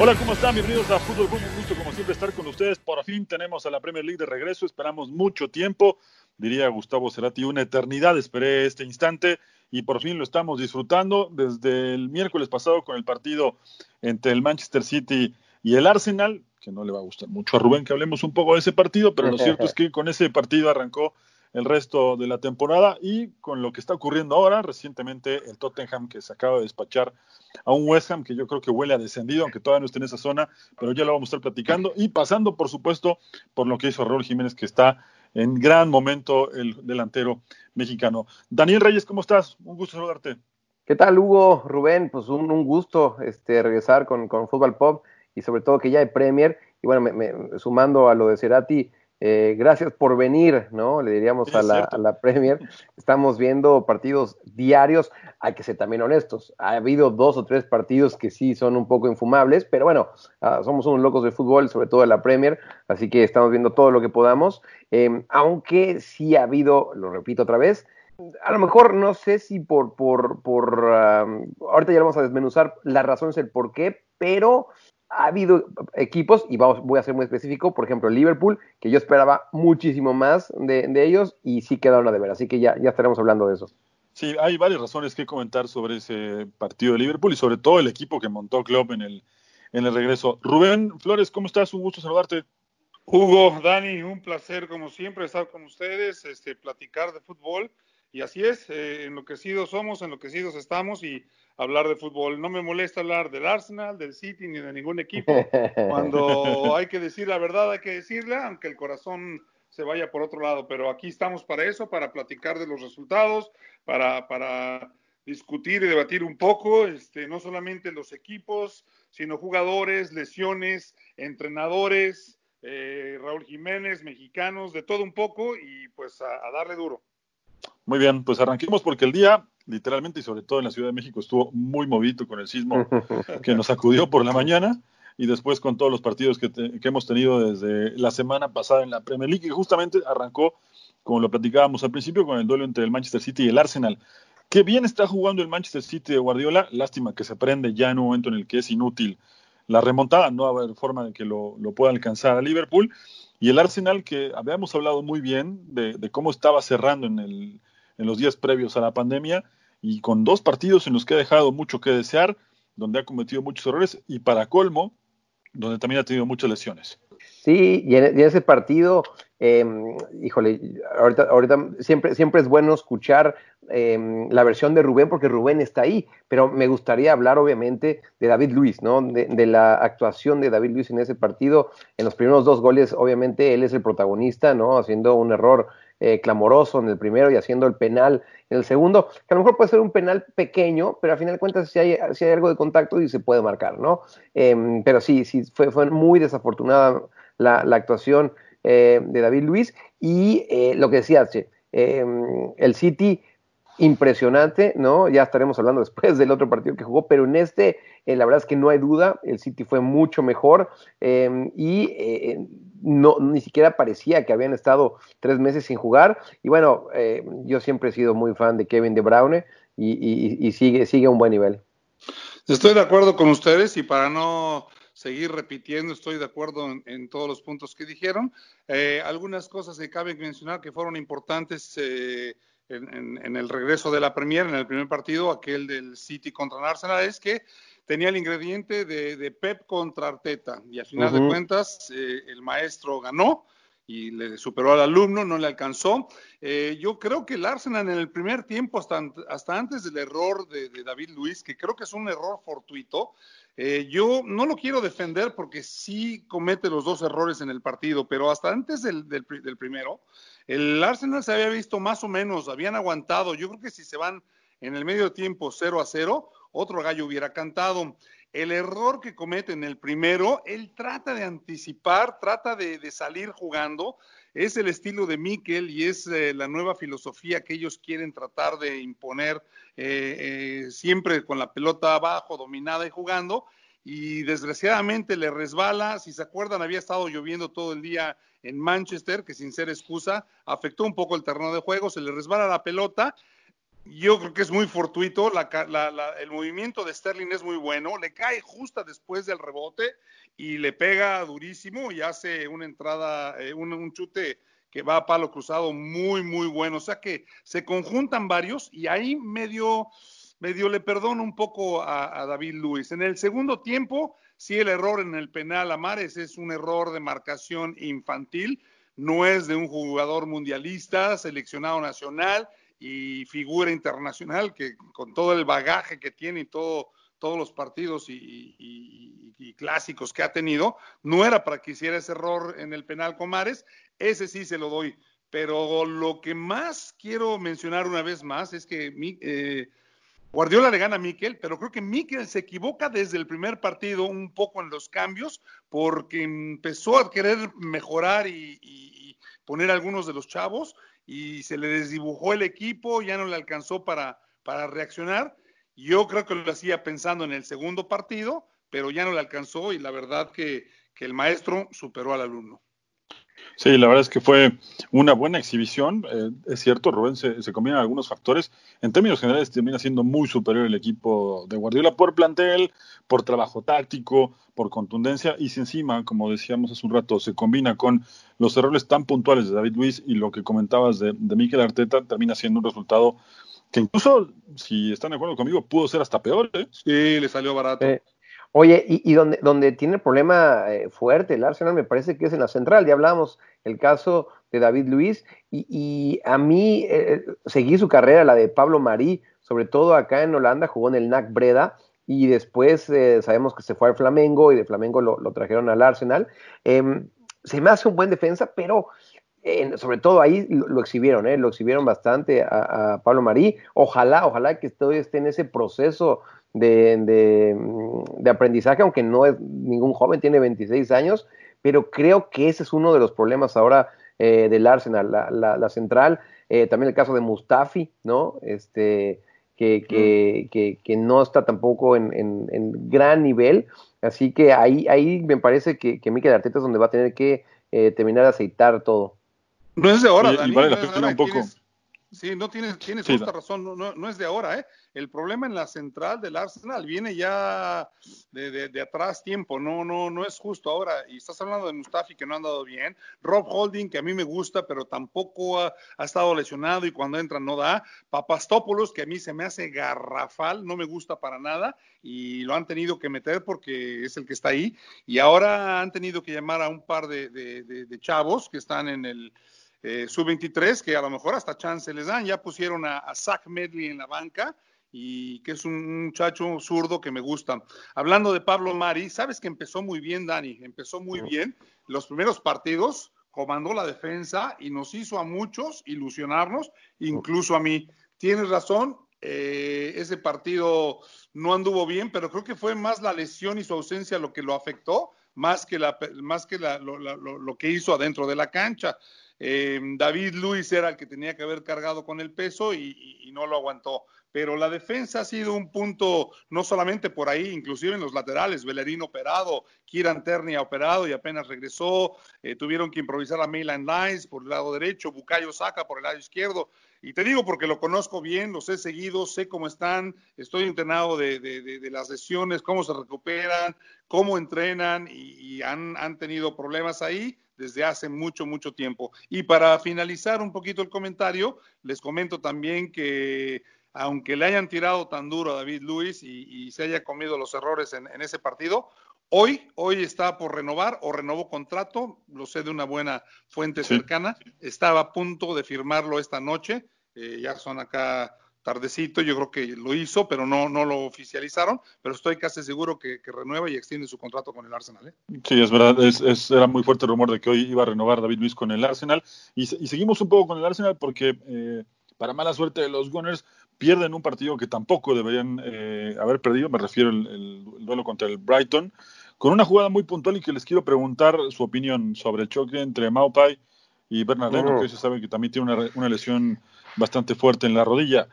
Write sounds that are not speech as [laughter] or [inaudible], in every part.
Hola, ¿cómo están? Bienvenidos a Fútbol Boom. Un gusto, como siempre, estar con ustedes. Por fin tenemos a la Premier League de regreso. Esperamos mucho tiempo. Diría Gustavo Cerati, una eternidad. Esperé este instante y por fin lo estamos disfrutando desde el miércoles pasado con el partido entre el Manchester City y el Arsenal, que no le va a gustar mucho a Rubén que hablemos un poco de ese partido, pero lo cierto es que con ese partido arrancó el resto de la temporada y con lo que está ocurriendo ahora, recientemente el Tottenham que se acaba de despachar a un West Ham que yo creo que huele a descendido, aunque todavía no esté en esa zona, pero ya lo vamos a estar platicando y pasando por supuesto por lo que hizo Raúl Jiménez que está en gran momento el delantero mexicano. Daniel Reyes, ¿cómo estás? Un gusto saludarte. ¿Qué tal, Hugo? Rubén, pues un, gusto este, regresar con, con Fútbol Pop y sobre todo que ya hay Premier. Y bueno, me, sumando a lo de Cerati, eh, gracias por venir, ¿no? Le diríamos a la, Premier. Estamos viendo partidos diarios. Hay que ser también honestos. Ha habido dos o tres partidos que sí son un poco infumables, pero bueno, ah, somos unos locos de fútbol, sobre todo de la Premier, así que estamos viendo todo lo que podamos. Em, aunque sí ha habido, lo repito otra vez, a lo mejor no sé si por, por, por ahorita ya vamos a desmenuzar las razones, el por qué, pero ha habido equipos, y vamos, voy a ser muy específico, por ejemplo, Liverpool, que yo esperaba muchísimo más de, ellos y sí quedaron a deber, así que ya, ya estaremos hablando de eso. Sí, hay varias razones que comentar sobre ese partido de Liverpool y sobre todo el equipo que montó Klopp en el, en el regreso. Rubén Flores, ¿cómo estás? Un gusto saludarte. Hugo, Dani, un placer como siempre estar con ustedes, este, platicar de fútbol. Y así es, eh, enloquecidos somos, enloquecidos estamos y hablar de fútbol. No me molesta hablar del Arsenal, del City ni de ningún equipo. [laughs] Cuando hay que decir la verdad, hay que decirla, aunque el corazón se vaya por otro lado. Pero aquí estamos para eso, para platicar de los resultados, para, para discutir y debatir un poco, este, no solamente los equipos, sino jugadores, lesiones, entrenadores, eh, Raúl Jiménez, mexicanos, de todo un poco y pues a darle duro. Muy bien, pues arranquemos porque el día, literalmente y sobre todo en la Ciudad de México, estuvo muy movido con el sismo [laughs] que nos acudió por la mañana y después con todos los partidos que, hemos tenido desde la semana pasada en la Premier League y justamente arrancó, como lo platicábamos al principio, con el duelo entre el Manchester City y el Arsenal. Qué bien está jugando el Manchester City de Guardiola, lástima que se prende ya en un momento en el que es inútil la remontada, no va a haber forma de que lo, lo pueda alcanzar a Liverpool. Y el Arsenal, que habíamos hablado muy bien de, cómo estaba cerrando en, el, en los días previos a la pandemia, y con dos partidos en los que ha dejado mucho que desear, donde ha cometido muchos errores, y para colmo, donde también ha tenido muchas lesiones. Sí, y en, ese partido, em, híjole, ahorita, ahorita siempre, siempre es bueno escuchar em, la versión de Rubén porque Rubén está ahí, pero me gustaría hablar obviamente de David Luis, ¿no? De, la actuación de David Luis en ese partido. En los primeros dos goles, obviamente, él es el protagonista, ¿no? Haciendo un error eh, clamoroso en el primero y haciendo el penal en el segundo, que a lo mejor puede ser un penal pequeño, pero al final de cuentas si hay, si hay algo de contacto y se puede marcar, ¿no? Em, pero sí, sí, fue, fue muy desafortunada la, actuación eh, de David Luis y eh, lo que decía, em, el City impresionante, ¿no? Ya estaremos hablando [laughs] después del otro partido que jugó, pero en este, la verdad es que no hay duda, el City fue mucho mejor em, y no, ni siquiera parecía que habían estado tres meses sin jugar. Y bueno, yo siempre he sido muy fan de Kevin De Bruyne y, sigue, sigue a un buen nivel. Estoy de acuerdo con ustedes y para no seguir repitiendo, estoy de acuerdo en, todos los puntos que dijeron. Eh, algunas cosas que cabe mencionar que fueron importantes eh, en, el regreso de la Premier, en el primer partido, aquel del City contra el Arsenal, es que tenía el ingrediente de, Pep contra Arteta. Y al final de cuentas, eh, el maestro ganó y le superó al alumno, no le alcanzó. Eh, yo creo que el Arsenal en el primer tiempo, hasta, hasta antes del error de, David Luis, que creo que es un error fortuito, eh, yo no lo quiero defender porque sí comete los dos errores en el partido, pero hasta antes del, del, del primero, el Arsenal se había visto más o menos, habían aguantado. Yo creo que si se van en el medio tiempo 0 a 0, otro gallo hubiera cantado. El error que comete en el primero, él trata de anticipar, trata de, salir jugando. Es el estilo de Mikel y es eh, la nueva filosofía que ellos quieren tratar de imponer eh, eh, siempre con la pelota abajo, dominada y jugando. Y desgraciadamente le resbala. Si se acuerdan, había estado lloviendo todo el día en Manchester, que sin ser excusa, afectó un poco el terreno de juego, se le resbala la pelota yo creo que es muy fortuito, el movimiento de Sterling es muy bueno, le cae justo después del rebote y le pega durísimo y hace una entrada, eh, un, chute que va a palo cruzado muy, muy bueno. O sea que se conjuntan varios y ahí medio, medio le perdono un poco a, David Luis. En el segundo tiempo, sí el error en el penal a Mares es un error de marcación infantil, no es de un jugador mundialista, seleccionado nacional y figura internacional que con todo el bagaje que tiene y todo, todos los partidos y, clásicos que ha tenido, no era para que hiciera ese error en el penal con Mares, ese sí se lo doy. Pero lo que más quiero mencionar una vez más es que eh, Guardiola le gana a Miquel, pero creo que Miquel se equivoca desde el primer partido un poco en los cambios porque empezó a querer mejorar y poner algunos de los chavos y se le desdibujó el equipo, ya no le alcanzó para, para reaccionar. Yo creo que lo hacía pensando en el segundo partido, pero ya no le alcanzó y la verdad que, que el maestro superó al alumno. Sí, la verdad es que fue una buena exhibición. Eh, es cierto, Rubén, se, se, combinan algunos factores. En términos generales, termina siendo muy superior el equipo de Guardiola por plantel, por trabajo táctico, por contundencia. Y si encima, como decíamos hace un rato, se combina con los errores tan puntuales de David Luis y lo que comentabas de, de Mikel Arteta, termina siendo un resultado que incluso, si están de acuerdo conmigo, pudo ser hasta peor. ¿eh? Sí, le salió barato. Eh, Oye, y, donde, donde tiene el problema eh, fuerte el Arsenal me parece que es en la central. Ya hablábamos el caso de David Luis y, a mí eh, seguí su carrera, la de Pablo Marí, sobre todo acá en Holanda, jugó en el NAC Breda y después eh, sabemos que se fue al Flamengo y de Flamengo lo, trajeron al Arsenal. Em, se me hace un buen defensa, pero sobre todo ahí lo, exhibieron, ¿eh? lo exhibieron bastante a, a Pablo Marí. Ojalá, ojalá que todavía esté en ese proceso de, de, aprendizaje, aunque no es ningún joven, tiene 26 años, pero creo que ese es uno de los problemas ahora eh, del Arsenal, la, la, central, eh, también el caso de Mustafi, ¿no? Este, que, que, que, que no está tampoco en, en, gran nivel, así que ahí, ahí me parece que, que Mikel Arteta es donde va a tener que eh, terminar de aceitar todo. No es de ahora, Dani, vale la un poco. Sí, no tienes, tienes justa razón, no, no, es de ahora, ¿eh? El problema en la central del Arsenal viene ya de, de, atrás tiempo, no, no, no es justo ahora. Y estás hablando de Mustafi que no ha andado bien, Rob Holding que a mí me gusta, pero tampoco ha, estado lesionado y cuando entra no da, Papastopoulos que a mí se me hace garrafal, no me gusta para nada y lo han tenido que meter porque es el que está ahí. Y ahora han tenido que llamar a un par de, de chavos que están en el eh, sub-23, que a lo mejor hasta chance les dan. Ya pusieron a, Zach Medley en la banca y que es un muchacho zurdo que me gusta. Hablando de Pablo Mari, sabes que empezó muy bien, Dani, empezó muy bien. Los primeros partidos comandó la defensa y nos hizo a muchos ilusionarnos, incluso a mí. Tienes razón, eh, ese partido no anduvo bien, pero creo que fue más la lesión y su ausencia lo que lo afectó, más que, la, más que lo, que hizo adentro de la cancha. Eh, David Luis era el que tenía que haber cargado con el peso y, no lo aguantó. Pero la defensa ha sido un punto, no solamente por ahí, inclusive en los laterales, Bellerín operado, Kieran Ternia operado y apenas regresó, eh, tuvieron que improvisar a Mayland Lines por el lado derecho, Bucayo Saca por el lado izquierdo. Y te digo porque lo conozco bien, los he seguido, sé cómo están, estoy entrenado de, las lesiones, cómo se recuperan, cómo entrenan y, han tenido problemas ahí desde hace mucho, mucho tiempo. Y para finalizar un poquito el comentario, les comento también que aunque le hayan tirado tan duro a David Luis y, se haya comido los errores en, ese partido, hoy, hoy está por renovar o renovó contrato, lo sé de una buena fuente cercana, estaba a punto de firmarlo esta noche, eh, ya son acá tardecito, yo creo que lo hizo, pero no, no lo oficializaron, pero estoy casi seguro que, renueva y extiende su contrato con el Arsenal. ¿eh? Sí, es verdad, es, era muy fuerte el rumor de que hoy iba a renovar David Luis con el Arsenal, y, seguimos un poco con el Arsenal porque eh, para mala suerte de los Gunners pierden un partido que tampoco deberían eh, haber perdido, me refiero al duelo contra el Brighton, con una jugada muy puntual y que les quiero preguntar su opinión sobre el choque entre Maupai y Bernard Leno, que se sabe que también tiene una, una lesión bastante fuerte en la rodilla.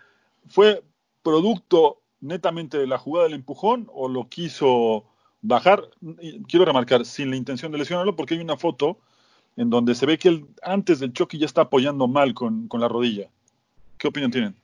¿Fue producto netamente de la jugada del empujón o lo quiso bajar? Quiero remarcar, sin la intención de lesionarlo, porque hay una foto en donde se ve que él antes del choque ya está apoyando mal con, la rodilla. ¿Qué opinión tienen?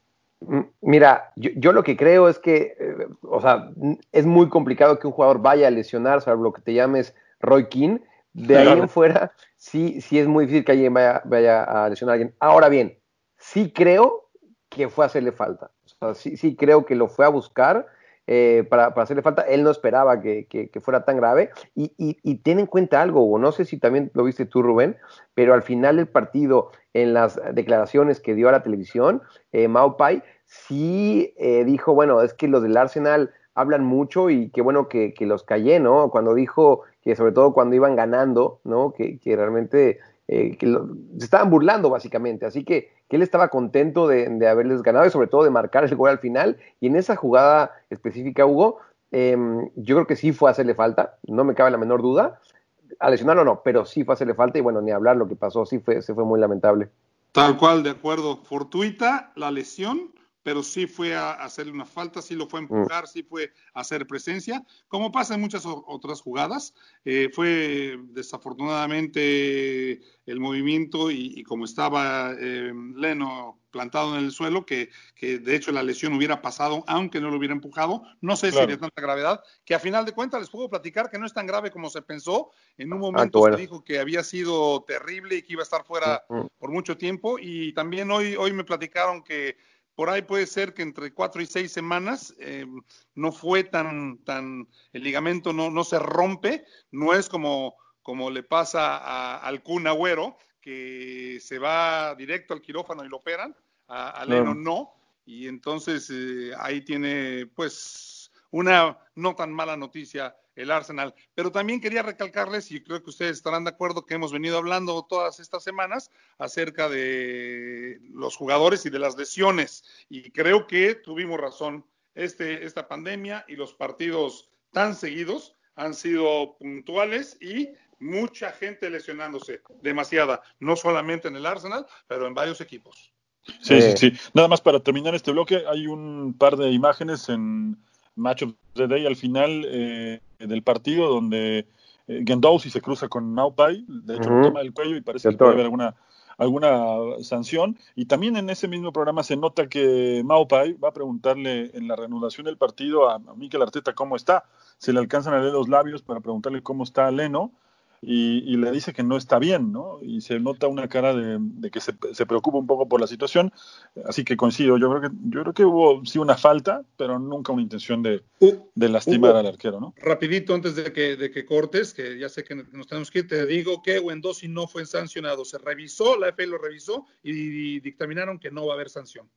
Mira, yo, lo que creo es que, eh, o sea, es muy complicado que un jugador vaya a lesionar, salvo lo que te llames Roy King. De ahí en fuera, sí, sí es muy difícil que alguien vaya, vaya a lesionar a alguien. Ahora bien, sí creo que fue a hacerle falta. O sea, sí, sí creo que lo fue a buscar eh, para, hacerle falta. Él no esperaba que, fuera tan grave. Y, y, ten en cuenta algo, o no sé si también lo viste tú, Rubén, pero al final del partido, en las declaraciones que dio a la televisión, eh, Maupai sí eh, dijo, bueno, es que los del Arsenal hablan mucho y qué bueno que, los callé, ¿no? Cuando dijo que sobre todo cuando iban ganando, ¿no? Que, que realmente eh, que se estaban burlando básicamente. Así que, que él estaba contento de, haberles ganado y sobre todo de marcar el gol al final. Y en esa jugada específica, Hugo, em, yo creo que sí fue a hacerle falta, no me cabe la menor duda. A lesionarlo no, pero sí fue a hacerle falta y bueno, ni hablar lo que pasó, sí fue, se fue muy lamentable. Tal cual, de acuerdo. Fortuita la lesión, pero sí fue a hacerle una falta, sí lo fue a mm. empujar, sí fue a hacer presencia, como pasa en muchas otras jugadas. Eh, fue desafortunadamente el movimiento y, como estaba eh, Leno plantado en el suelo, que, de hecho la lesión hubiera pasado aunque no lo hubiera empujado. No sé si de tanta gravedad, que a final de cuentas les puedo platicar que no es tan grave como se pensó. En un ah, momento se dijo que había sido terrible y que iba a estar fuera mm, mm. por mucho tiempo. Y también hoy, hoy me platicaron que por ahí puede ser que entre cuatro y seis semanas eh, no fue tan, tan, el ligamento no, no se rompe, no es como, como le pasa al Kun Agüero, que se va directo al quirófano y lo operan, a, Leno no, y entonces eh, ahí tiene pues una no tan mala noticia el Arsenal. Pero también quería recalcarles, y creo que ustedes estarán de acuerdo, que hemos venido hablando todas estas semanas acerca de los jugadores y de las lesiones. Y creo que tuvimos razón. Este, esta pandemia y los partidos tan seguidos han sido puntuales y mucha gente lesionándose, demasiada, no solamente en el Arsenal, pero en varios equipos. Sí, sí, sí. Nada más para terminar este bloque, hay un par de imágenes en Match of the Day al final eh, del partido donde eh, Gendouzi se cruza con Maupai, de hecho uh toma el cuello y parece que puede haber alguna alguna sanción. Y también en ese mismo programa se nota que Maupai va a preguntarle en la reanudación del partido a, Mikel Arteta cómo está. Se le alcanzan a leer los labios para preguntarle cómo está Leno y, le dice que no está bien, ¿no? Y se nota una cara de, que se, preocupa un poco por la situación. Así que coincido, yo creo que, yo creo que hubo sí una falta, pero nunca una intención de, de lastimar al arquero, ¿no? Rapidito, antes de que, de que cortes, que ya sé que nos tenemos que ir, te digo que Wendosi no fue sancionado. Se revisó, la FA lo revisó y, dictaminaron que no va a haber sanción.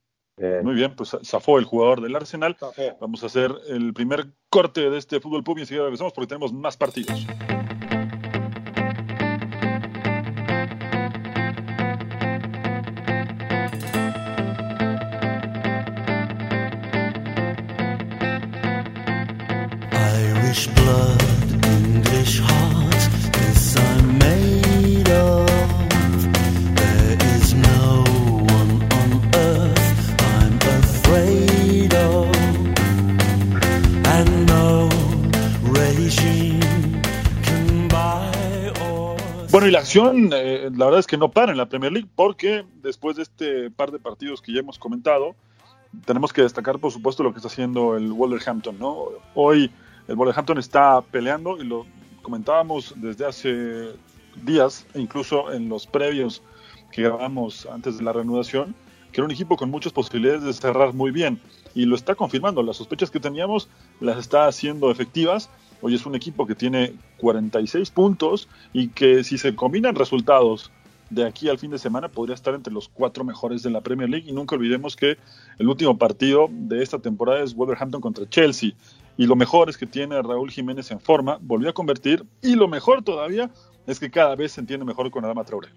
Muy bien, pues zafó el jugador del Arsenal. Vamos a hacer el primer corte de este fútbol pub y enseguida regresamos porque tenemos más partidos. Bueno, y la acción, eh, la verdad es que no para en la Premier League porque después de este par de partidos que ya hemos comentado, tenemos que destacar, por supuesto, lo que está haciendo el Wolverhampton, ¿no? Hoy el Wolverhampton está peleando y lo comentábamos desde hace días, e incluso en los previos que grabamos antes de la reanudación, que era un equipo con muchas posibilidades de cerrar muy bien. Y lo está confirmando. Las sospechas que teníamos las está haciendo efectivas. Hoy es un equipo que tiene 46 puntos y que si se combinan resultados de aquí al fin de semana podría estar entre los cuatro mejores de la Premier League. Y nunca olvidemos que el último partido de esta temporada es Wolverhampton contra Chelsea. Y lo mejor es que tiene a Raúl Jiménez en forma, volvió a convertir. Y lo mejor todavía es que cada vez se entiende mejor con Adama Traoré.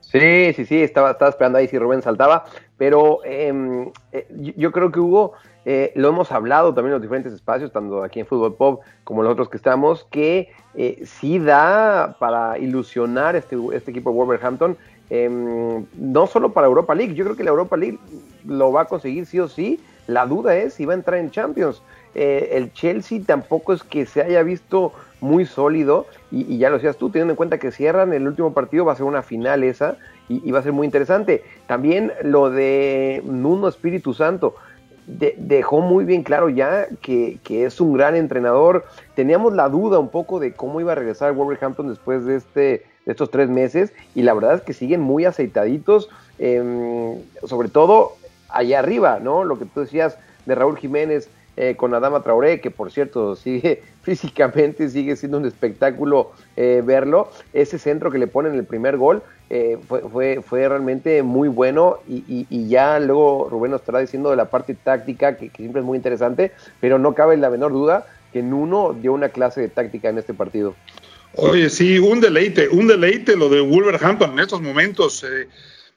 Sí, sí, sí, estaba, esperando ahí si Rubén saltaba, pero em, eh, yo, creo que Hugo, eh, lo hemos hablado también en los diferentes espacios, tanto aquí en Fútbol Pop como los otros que estamos, que eh, sí da para ilusionar este, este equipo de Wolverhampton, em, no solo para Europa League, yo creo que la Europa League lo va a conseguir sí o sí, la duda es si va a entrar en Champions. el Chelsea tampoco es que se haya visto muy sólido y, ya lo decías tú, teniendo en cuenta que cierran el último partido, va a ser una final esa y, va a ser muy interesante. También lo de Nuno Espíritu Santo. Dejó muy bien claro ya que, es un gran entrenador. Teníamos la duda un poco de cómo iba a regresar Wolverhampton después de, este, de estos tres meses y la verdad es que siguen muy aceitaditos, em, sobre todo allá arriba, ¿no? Lo que tú decías de Raúl Jiménez, eh, con Adama Traoré, que por cierto [laughs] sigue físicamente, sigue siendo un espectáculo eh, verlo. Ese centro que le ponen el primer gol eh, fue, fue, realmente muy bueno y, ya luego Rubén nos estará diciendo de la parte táctica, que, siempre es muy interesante, pero no cabe la menor duda que Nuno dio una clase de táctica en este partido. Oye, sí, un deleite, un deleite lo de Wolverhampton en estos momentos.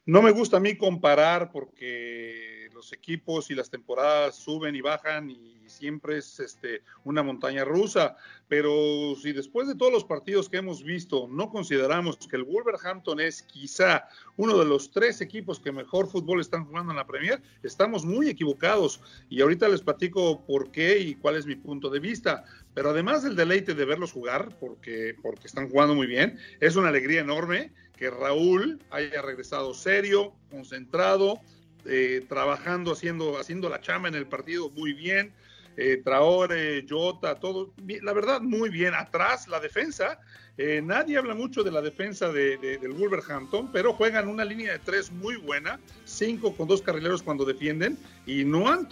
no me gusta a mí comparar porque los equipos y las temporadas suben y bajan y siempre es este, una montaña rusa. Pero si después de todos los partidos que hemos visto no consideramos que el Wolverhampton es quizá uno de los tres equipos que mejor fútbol están jugando en la Premier, estamos muy equivocados. Y ahorita les platico por qué y cuál es mi punto de vista. Pero además del deleite de verlos jugar, porque, porque están jugando muy bien, es una alegría enorme que Raúl haya regresado serio, concentrado, eh, trabajando, haciendo, haciendo la chama en el partido muy bien. Eh, Traore, Jota, todo, la verdad, muy bien. Atrás, la defensa, eh, nadie habla mucho de la defensa de, del Wolverhampton, pero juegan una línea de tres muy buena, cinco con dos carrileros cuando defienden, y no, han,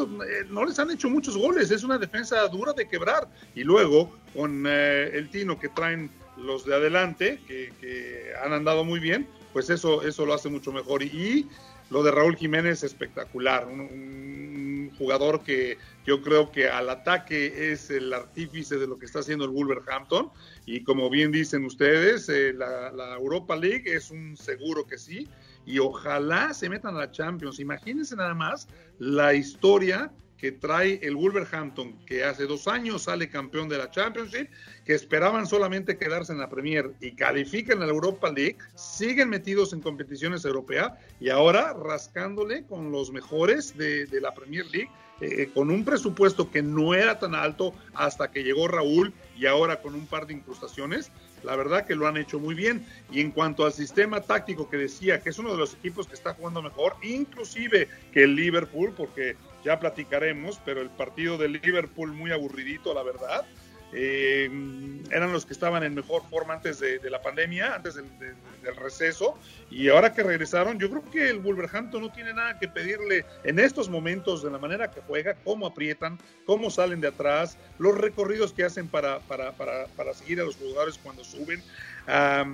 no les han hecho muchos goles, es una defensa dura de quebrar. Y luego, con el tino que traen los de adelante, que, han andado muy bien, pues eso, eso lo hace mucho mejor. Y, lo de Raúl Jiménez espectacular, un, jugador que yo creo que al ataque es el artífice de lo que está haciendo el Wolverhampton. Y como bien dicen ustedes, eh, la, la, Europa League es un seguro que sí. Y ojalá se metan a la Champions. Imagínense nada más la historia que trae el Wolverhampton, que hace dos años sale campeón de la Championship, que esperaban solamente quedarse en la Premier y califican a la Europa League, siguen metidos en competiciones europeas y ahora rascándole con los mejores de, la Premier League, eh, con un presupuesto que no era tan alto hasta que llegó Raúl y ahora con un par de incrustaciones. La verdad que lo han hecho muy bien. Y en cuanto al sistema táctico que decía, que es uno de los equipos que está jugando mejor, inclusive que el Liverpool, porque ya platicaremos, pero el partido del Liverpool muy aburridito, la verdad. Eh, eran los que estaban en mejor forma antes de, la pandemia, antes del, receso, y ahora que regresaron, yo creo que el Wolverhampton no tiene nada que pedirle en estos momentos de la manera que juega, cómo aprietan, cómo salen de atrás, los recorridos que hacen para, para, para, para seguir a los jugadores cuando suben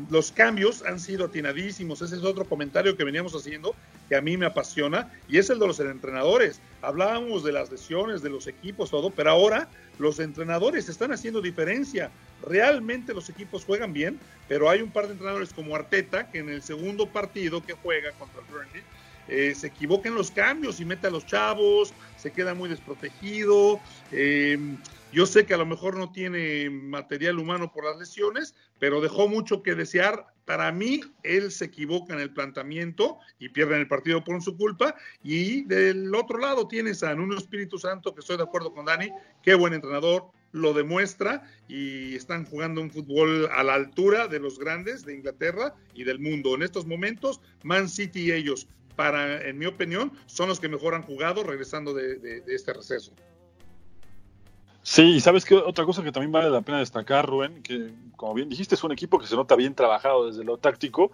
los cambios han sido atinadísimos. Ese es otro comentario que veníamos haciendo que a mí me apasiona y es el de los entrenadores. Hablábamos de las lesiones, de los equipos, todo, pero ahora los entrenadores están haciendo diferencia. Realmente los equipos juegan bien, pero hay un par de entrenadores como Arteta que en el segundo partido que juega contra el Burnley eh, se equivoca en los cambios y mete a los chavos, se queda muy desprotegido. Eh, yo sé que a lo mejor no tiene material humano por las lesiones, pero dejó mucho que desear. Para mí, él se equivoca en el planteamiento y pierde en el partido por su culpa. Y del otro lado tienes a Nuno Espíritu Santo, que estoy de acuerdo con Dani, qué buen entrenador, lo demuestra y están jugando un fútbol a la altura de los grandes de Inglaterra y del mundo. En estos momentos, Man City y ellos, para, en mi opinión, son los que mejor han jugado regresando de este receso. Sí, y sabes que otra cosa que también vale la pena destacar, Rubén, que como bien dijiste, es un equipo que se nota bien trabajado desde lo táctico.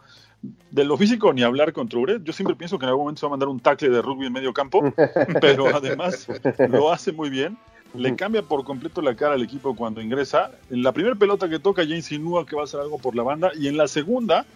De lo físico, ni hablar contra Ure. Yo siempre pienso que en algún momento se va a mandar un tackle de rugby en medio campo, [laughs] pero además lo hace muy bien. Le cambia por completo la cara al equipo cuando ingresa. En la primera pelota que toca ya insinúa que va a hacer algo por la banda y en la segunda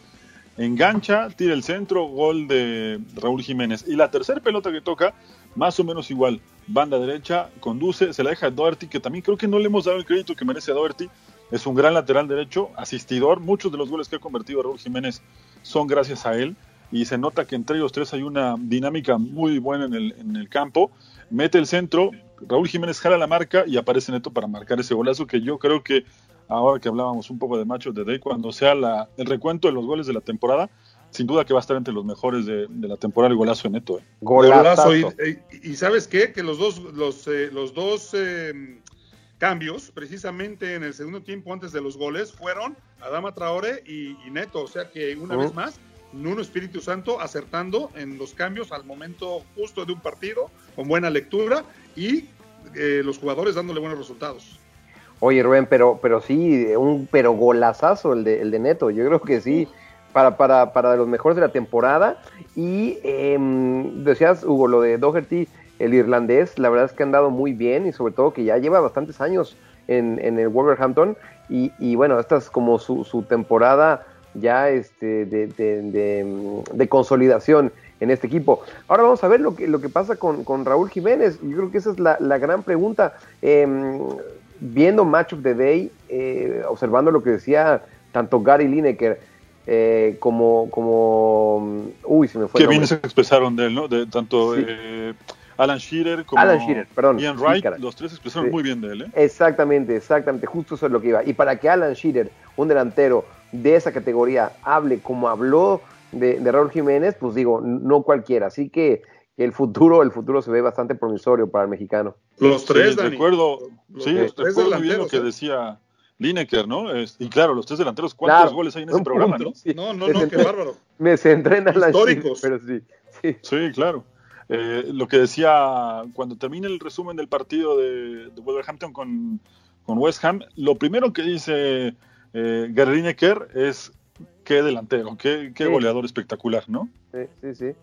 engancha, tira el centro, gol de Raúl Jiménez. Y la tercera pelota que toca, más o menos igual, banda derecha, conduce, se la deja a Doherty, que también creo que no le hemos dado el crédito que merece a Doherty. Es un gran lateral derecho, asistidor. Muchos de los goles que ha convertido Raúl Jiménez son gracias a él. Y se nota que entre ellos tres hay una dinámica muy buena en el, en el campo. Mete el centro, Raúl Jiménez jala la marca y aparece Neto para marcar ese golazo que yo creo que ahora que hablábamos un poco de Machos de Day, cuando sea la, el recuento de los goles de la temporada, sin duda que va a estar entre los mejores de, de la temporada el golazo de Neto. ¿eh? Golazo. Y, y, sabes qué? Que los dos, los, eh, los dos eh, cambios, precisamente en el segundo tiempo antes de los goles, fueron Adama Traore y, y Neto. O sea que una uh -huh. vez más, Nuno Espíritu Santo acertando en los cambios al momento justo de un partido, con buena lectura y eh, los jugadores dándole buenos resultados. Oye, Rubén, pero, pero sí, un pero golazazo el de, el de Neto. Yo creo que sí, para, para, para los mejores de la temporada. Y eh, decías, Hugo, lo de Doherty, el irlandés, la verdad es que han dado muy bien y sobre todo que ya lleva bastantes años en, en el Wolverhampton. Y, y, bueno, esta es como su, su temporada ya este, de, de, de, consolidación en este equipo. Ahora vamos a ver lo que, lo que pasa con, con Raúl Jiménez. Yo creo que esa es la, la gran pregunta. Eh, viendo Match of the Day, eh, observando lo que decía tanto Gary Lineker eh, como, como, uy, se me fue. Qué bien se expresaron de él, ¿no? De tanto sí. eh, Alan Shearer como Alan Shearer, perdón, Ian Wright, sí, los tres expresaron sí. muy bien de él, ¿eh? Exactamente, exactamente, justo eso es lo que iba. Y para que Alan Shearer, un delantero de esa categoría, hable como habló de, de Raúl Jiménez, pues digo, no cualquiera. Así que el futuro, el futuro se ve bastante promisorio para el mexicano. Los tres, sí, Dani. Recuerdo, los, sí, los tres recuerdo muy bien lo que ¿eh? decía Lineker, ¿no? Es, y claro, los tres delanteros, ¿cuántos claro, goles hay en ese programa, no? No, no, no, qué bárbaro. Me centré en la Históricos. pero sí. Sí, sí claro. Eh, lo que decía, cuando termina el resumen del partido de, de Wolverhampton con, con, West Ham, lo primero que dice eh, Gary Lineker es qué delantero, qué, qué sí. goleador espectacular, ¿no? Sí, sí, sí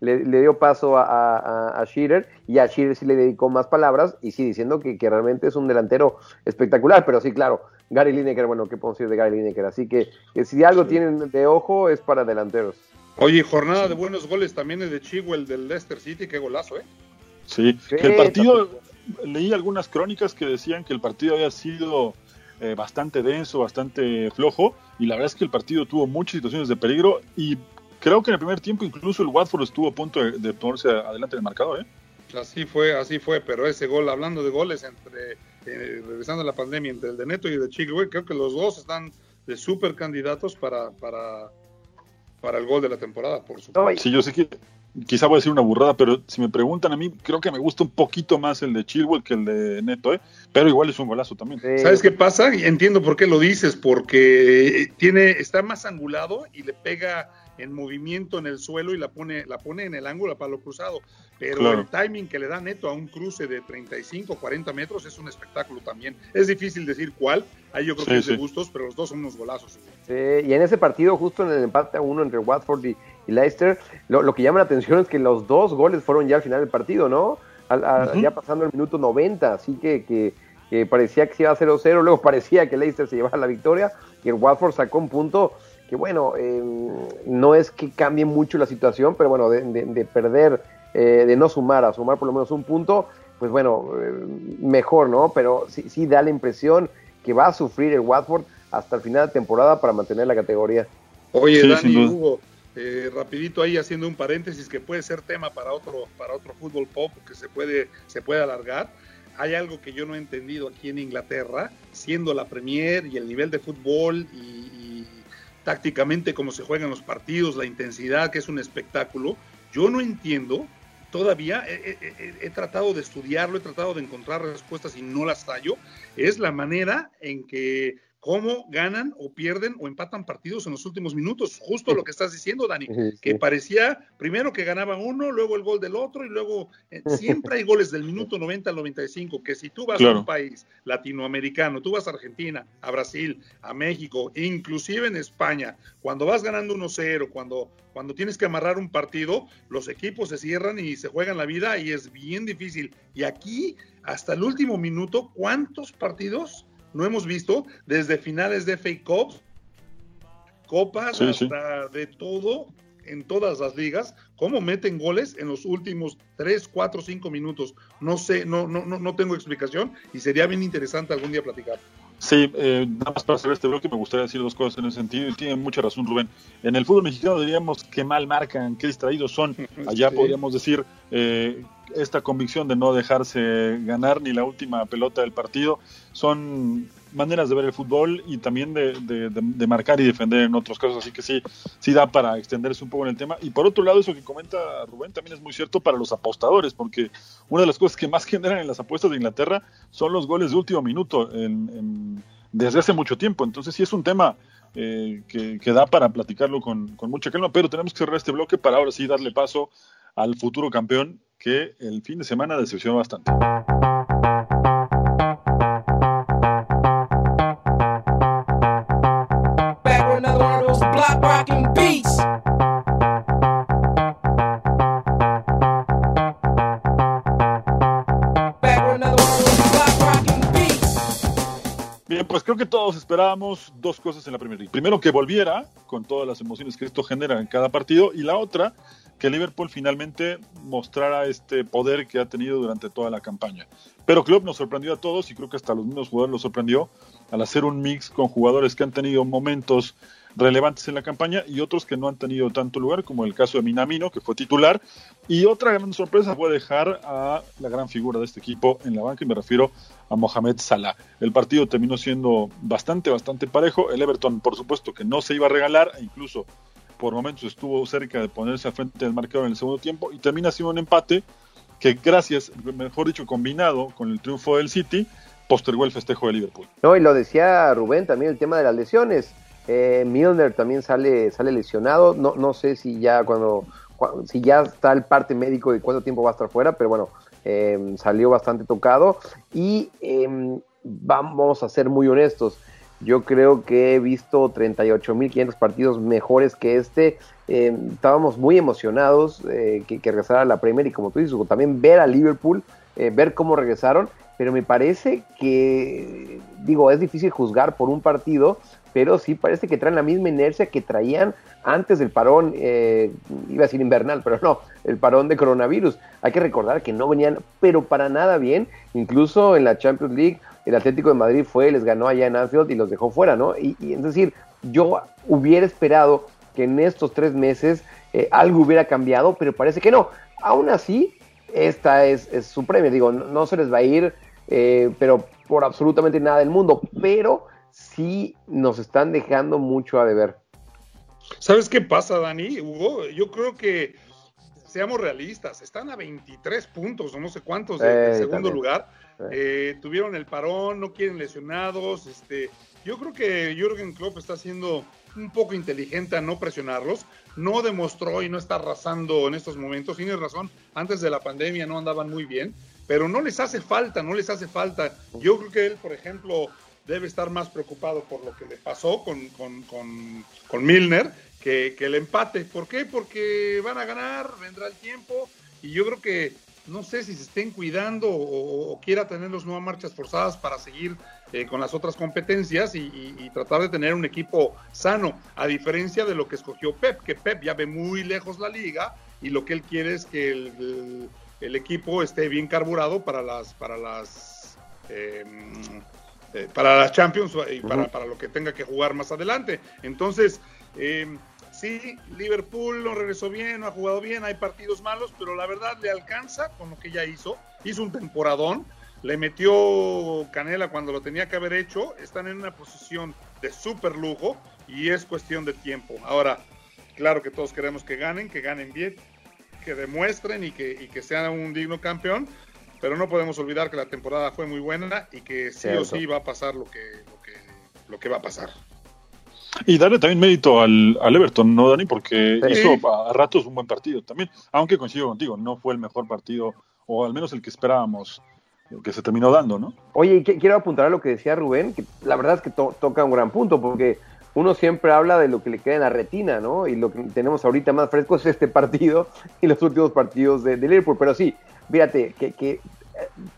le, le, dio paso a, a, a Shearer y a Shearer sí le dedicó más palabras y sí diciendo que, que, realmente es un delantero espectacular, pero sí, claro, Gary Lineker, bueno, ¿qué podemos decir de Gary Lineker? Así que, que si algo sí. tienen de ojo es para delanteros. Oye, jornada de buenos goles también es de Chigwell del Leicester City, qué golazo, ¿eh? Sí, sí que el partido, leí algunas crónicas que decían que el partido había sido eh, bastante denso, bastante flojo, y la verdad es que el partido tuvo muchas situaciones de peligro y creo que en el primer tiempo incluso el Watford estuvo a punto de, de ponerse adelante en el marcador, ¿eh? Así fue, así fue, pero ese gol, hablando de goles entre, eh, regresando a la pandemia, entre el de Neto y el de Chigüe, creo que los dos están de súper candidatos para, para, para el gol de la temporada, por supuesto. Sí, yo sé que quizá voy a decir una burrada, pero si me preguntan a mí, creo que me gusta un poquito más el de Chilwell que el de Neto, ¿eh? pero igual es un golazo también. Sí. ¿Sabes qué pasa? Entiendo por qué lo dices, porque tiene está más angulado y le pega en movimiento en el suelo y la pone, la pone en el ángulo a palo cruzado. Pero claro. el timing que le da Neto a un cruce de 35, 40 metros es un espectáculo también. Es difícil decir cuál, ahí yo creo sí, que es sí. de gustos, pero los dos son unos golazos. Sí, y en ese partido, justo en el empate a uno entre Watford y, y Leicester, lo, lo, que llama la atención es que los dos goles fueron ya al final del partido, ¿no? A, a, uh -huh. Ya pasando el minuto 90, así que, que, que parecía que se iba a 0-0, luego parecía que Leicester se llevaba la victoria y el Watford sacó un punto que bueno, eh, no es que cambie mucho la situación, pero bueno, de, de, de perder, eh, de no sumar, a sumar por lo menos un punto, pues bueno, eh, mejor, ¿no? Pero sí, sí, da la impresión que va a sufrir el Watford hasta el final de temporada para mantener la categoría. Oye, sí, Dani, Hugo, eh, rapidito ahí haciendo un paréntesis que puede ser tema para otro, para otro fútbol pop que se puede, se puede alargar. Hay algo que yo no he entendido aquí en Inglaterra, siendo la Premier y el nivel de fútbol y, y tácticamente cómo se juegan los partidos, la intensidad, que es un espectáculo. Yo no entiendo, todavía he, he, tratado de estudiarlo, he tratado de encontrar respuestas y no las hallo, es la manera en que cómo ganan o pierden o empatan partidos en los últimos minutos. Justo lo que estás diciendo, Dani, [laughs] que parecía primero que ganaba uno, luego el gol del otro y luego eh, siempre hay goles del minuto [laughs] 90 al 95, que si tú vas a un país latinoamericano, tú vas a Argentina, a Brasil, a México, inclusive en España, cuando vas ganando 1-0, cuando, cuando tienes que amarrar un partido, los equipos se cierran y se juegan la vida y es bien difícil. Y aquí, hasta el último minuto, ¿cuántos partidos? No hemos visto desde finales de FA Cups, copas, hasta de todo, en todas las ligas, cómo meten goles en los últimos 3, 4, 5 minutos. No sé, no, no, no, no tengo explicación y sería bien interesante algún día platicar. Sí, eh, nada más para hacer este bloque me gustaría decir dos cosas en ese sentido y tiene mucha razón Rubén. En el fútbol mexicano diríamos que mal marcan, qué distraídos son. [laughs] Allá podríamos decir eh, esta convicción de no dejarse ganar ni la última pelota del partido. Son maneras de ver el fútbol y también de, marcar y defender en otros casos, así que sí, sí da para extenderse un poco en el tema. Y por otro lado, eso que comenta Rubén también es muy cierto para los apostadores, porque una de las cosas que más generan en las apuestas de Inglaterra son los goles de último minuto desde hace mucho tiempo. Entonces sí es un tema eh, que, da para platicarlo con, con mucha calma, pero tenemos que cerrar este bloque para ahora sí darle paso al futuro campeón que el fin de semana decepcionó bastante. Bien, pues creo que todos esperábamos dos cosas en la primera Primero, que volviera con todas las emociones que esto genera en cada partido. Y la otra, que Liverpool finalmente mostrara este poder que ha tenido durante toda la campaña. Pero Klopp nos sorprendió a todos y creo que hasta los mismos jugadores lo sorprendió al hacer un mix con jugadores que han tenido momentos relevantes en la campaña y otros que no han tenido tanto lugar, como el caso de Minamino, que fue titular. Y otra gran sorpresa fue dejar a la gran figura de este equipo en la banca, y me refiero a Mohamed Salah. El partido terminó siendo bastante, bastante parejo. El Everton, por supuesto, que no se iba a regalar, e incluso por momentos estuvo cerca de ponerse al frente del marcador en el segundo tiempo, y termina siendo un empate que, gracias, mejor dicho, combinado con el triunfo del City, postergó el festejo de Liverpool. No, y lo decía Rubén también, el tema de las lesiones eh, Milner también sale, sale lesionado. No, no sé si ya cuando, si ya está el parte médico y cuánto tiempo va a estar fuera, pero bueno, em, salió bastante tocado. Y em, vamos a ser muy honestos. Yo creo que he visto 38.500 partidos mejores que este. Em, estábamos muy emocionados eh, que, regresara a la Premier y como tú dices, también ver a Liverpool, eh, ver cómo regresaron, pero me parece que, digo, es difícil juzgar por un partido, pero sí parece que traen la misma inercia que traían antes del parón, eh, iba a decir invernal, pero no, el parón de coronavirus. Hay que recordar que no venían, pero para nada bien, incluso en la Champions League, el Atlético de Madrid fue, les ganó allá en Anfield y los dejó fuera, ¿no? Y, es decir, yo hubiera esperado que en estos tres meses eh, algo hubiera cambiado, pero parece que no. Aún así, esta es, su premio, digo, no, se les va a ir, eh, pero por absolutamente nada del mundo, pero sí nos están dejando mucho a deber. ¿Sabes qué pasa, Dani? Hugo, yo creo que seamos realistas, están a 23 puntos o no sé cuántos de, eh, segundo lugar. Eh, tuvieron el parón, no quieren lesionados. Este, yo creo que Jürgen Klopp está siendo un poco inteligente a no presionarlos. No demostró y no está arrasando en estos momentos. Tienes razón, antes de la pandemia no andaban muy bien, pero no les hace falta, no les hace falta. Yo creo que él, por ejemplo, debe estar más preocupado por lo que le pasó con, con, Milner que, el empate. ¿Por qué? Porque van a ganar, vendrá el tiempo y yo creo que no sé si se estén cuidando o, quiera tener las nuevas marchas forzadas para seguir eh, con las otras competencias y, tratar de tener un equipo sano, a diferencia de lo que escogió Pep, que Pep ya ve muy lejos la liga y lo que él quiere es que el, equipo esté bien carburado para las, para las eh, eh, para las Champions y para, para, lo que tenga que jugar más adelante. Entonces, eh, sí, Liverpool no regresó bien, no ha jugado bien, hay partidos malos, pero la verdad le alcanza con lo que ya hizo. Hizo un temporadón, le metió Canela cuando lo tenía que haber hecho, están en una posición de súper lujo y es cuestión de tiempo. Ahora, claro que todos queremos que ganen, que ganen bien, que demuestren y que, y que sean un digno campeón, pero no podemos olvidar que la temporada fue muy buena y que sí o sí va a pasar lo que, lo que lo que va a pasar. Y darle también mérito al, al Everton, ¿no, Dani? Porque hizo a, ratos un buen partido también. Aunque coincido contigo, no fue el mejor partido, o al menos el que esperábamos que se terminó dando, ¿no? Oye, quiero apuntar a lo que decía Rubén, que la verdad es que toca un gran punto, porque uno siempre habla de lo que le queda en la retina, ¿no? Y lo que tenemos ahorita más fresco es este partido [laughs] y los últimos partidos de, Liverpool. Pero sí, fíjate que, que, eh,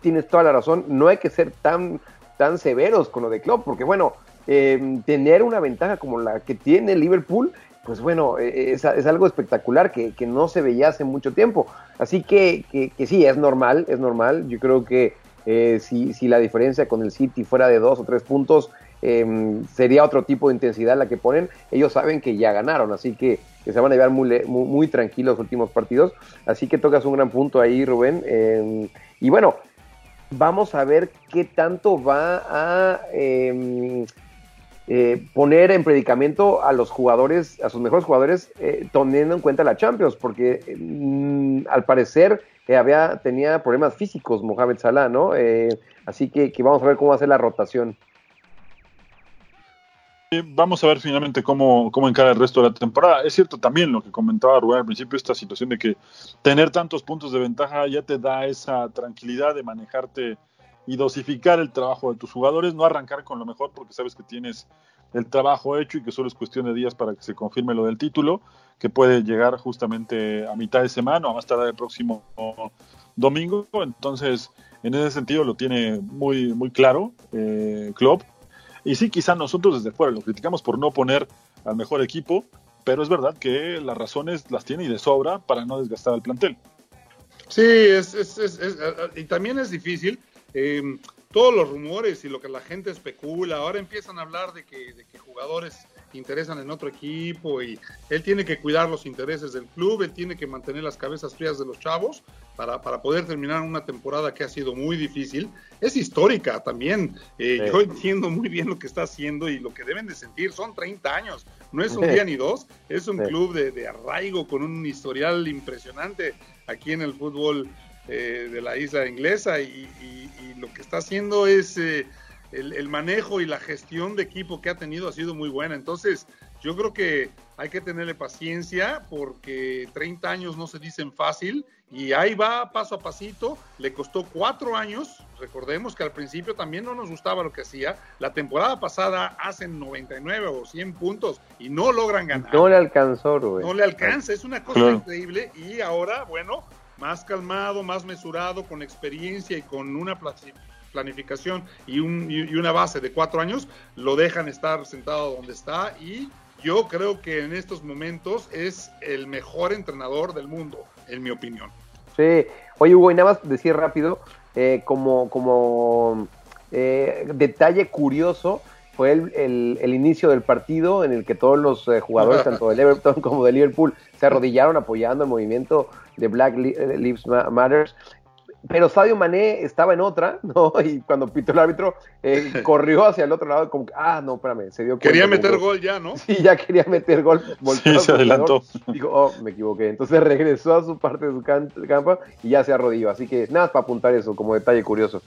tienes toda la razón, no hay que ser tan, tan severos con lo de Klopp, porque bueno, eh, tener una ventaja como la que tiene Liverpool, pues bueno, eh, es, es algo espectacular que, que, no se veía hace mucho tiempo. Así que, que, sí, es normal, es normal. Yo creo que si, si la diferencia con el City fuera de dos o tres puntos, Em, sería otro tipo de intensidad la que ponen. Ellos saben que ya ganaron, así que, se van a llevar muy, muy, tranquilos los últimos partidos. Así que tocas un gran punto ahí, Rubén. Em, y bueno, vamos a ver qué tanto va a em, eh, poner en predicamento a los jugadores, a sus mejores jugadores, eh, teniendo en cuenta la Champions, porque al parecer eh, había, tenía problemas físicos Mohamed Salah, ¿no? así que, vamos a ver cómo ser la rotación. Vamos a ver finalmente cómo, cómo encara el resto de la temporada. Es cierto también lo que comentaba Rubén al principio, esta situación de que tener tantos puntos de ventaja ya te da esa tranquilidad de manejarte y dosificar el trabajo de tus jugadores, no arrancar con lo mejor porque sabes que tienes el trabajo hecho y que solo es cuestión de días para que se confirme lo del título, que puede llegar justamente a mitad de semana o más tarde el próximo domingo. Entonces, en ese sentido lo tiene muy, muy claro eh, Klopp y sí, quizá nosotros desde fuera lo criticamos por no poner al mejor equipo, pero es verdad que las razones las tiene y de sobra para no desgastar al plantel. Sí, es, es, es, y también es difícil. Eh, todos los rumores y lo que la gente especula, ahora empiezan a hablar de que, de que jugadores interesan en otro equipo y él tiene que cuidar los intereses del club, él tiene que mantener las cabezas frías de los chavos para, para poder terminar una temporada que ha sido muy difícil. Es histórica también. Eh, yo entiendo muy bien lo que está haciendo y lo que deben de sentir. Son 30 años, no es un día ni dos, es un club de, de, arraigo con un historial impresionante aquí en el fútbol eh, de la isla inglesa y, lo que está haciendo es... Eh, el, manejo y la gestión de equipo que ha tenido ha sido muy buena. Entonces, yo creo que hay que tenerle paciencia porque 30 años no se dicen fácil y ahí va paso a pasito. Le costó cuatro años. Recordemos que al principio también no nos gustaba lo que hacía. La temporada pasada hacen 99 o 100 puntos y no logran ganar. No le alcanzó. No le alcanza. Es una cosa increíble y ahora, bueno, más calmado, más mesurado, con experiencia y con una planificación y, un, y una base de cuatro años, lo dejan estar sentado donde está y yo creo que en estos momentos es el mejor entrenador del mundo, en mi opinión. Sí, oye Hugo, y nada más decir rápido, eh, como, como eh, detalle curioso, fue el, el, inicio del partido en el que todos los eh, jugadores, [laughs] tanto del Everton como del Liverpool, se arrodillaron apoyando el movimiento de Black Lives Matters pero Sadio Mané estaba en otra, [laughs] ¿no? Y cuando pitó el árbitro, eh, [laughs] corrió hacia el otro lado, como ah, no, espérame, se dio Quería meter gol ya, ¿no? Sí, ya quería meter gol. Sí, se adelantó. Dijo, oh, me equivoqué. Entonces regresó a su parte de su campo y ya se arrodilló. Así que nada para apuntar eso como detalle curioso.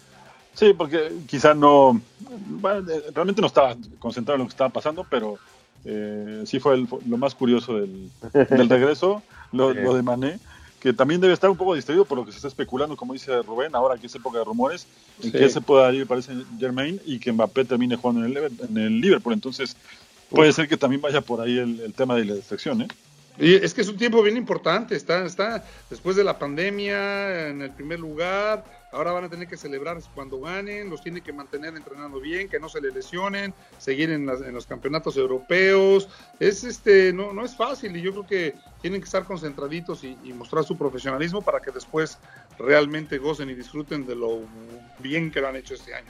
Sí, porque quizá no, bueno, eh, realmente no estaba concentrado en lo que estaba pasando, pero eh, sí fue lo más curioso del, del regreso, [laughs] lo, lo de Mané que también debe estar un poco distraído por lo que se está especulando, como dice Rubén, ahora que es época de rumores, en que se pueda ir parece Germain y que Mbappé termine jugando en el, en el Liverpool. Entonces, puede ser que también vaya por ahí el, tema de la distracción, ¿eh? Y es que es un tiempo bien importante, está, está después de la pandemia en el primer lugar, ahora van a tener que celebrar cuando ganen, los tiene que mantener entrenando bien, que no se le lesionen, seguir en, los campeonatos europeos, es este, no, no es fácil y yo creo que tienen que estar concentraditos y, mostrar su profesionalismo para que después realmente gocen y disfruten de lo bien que lo han hecho este año.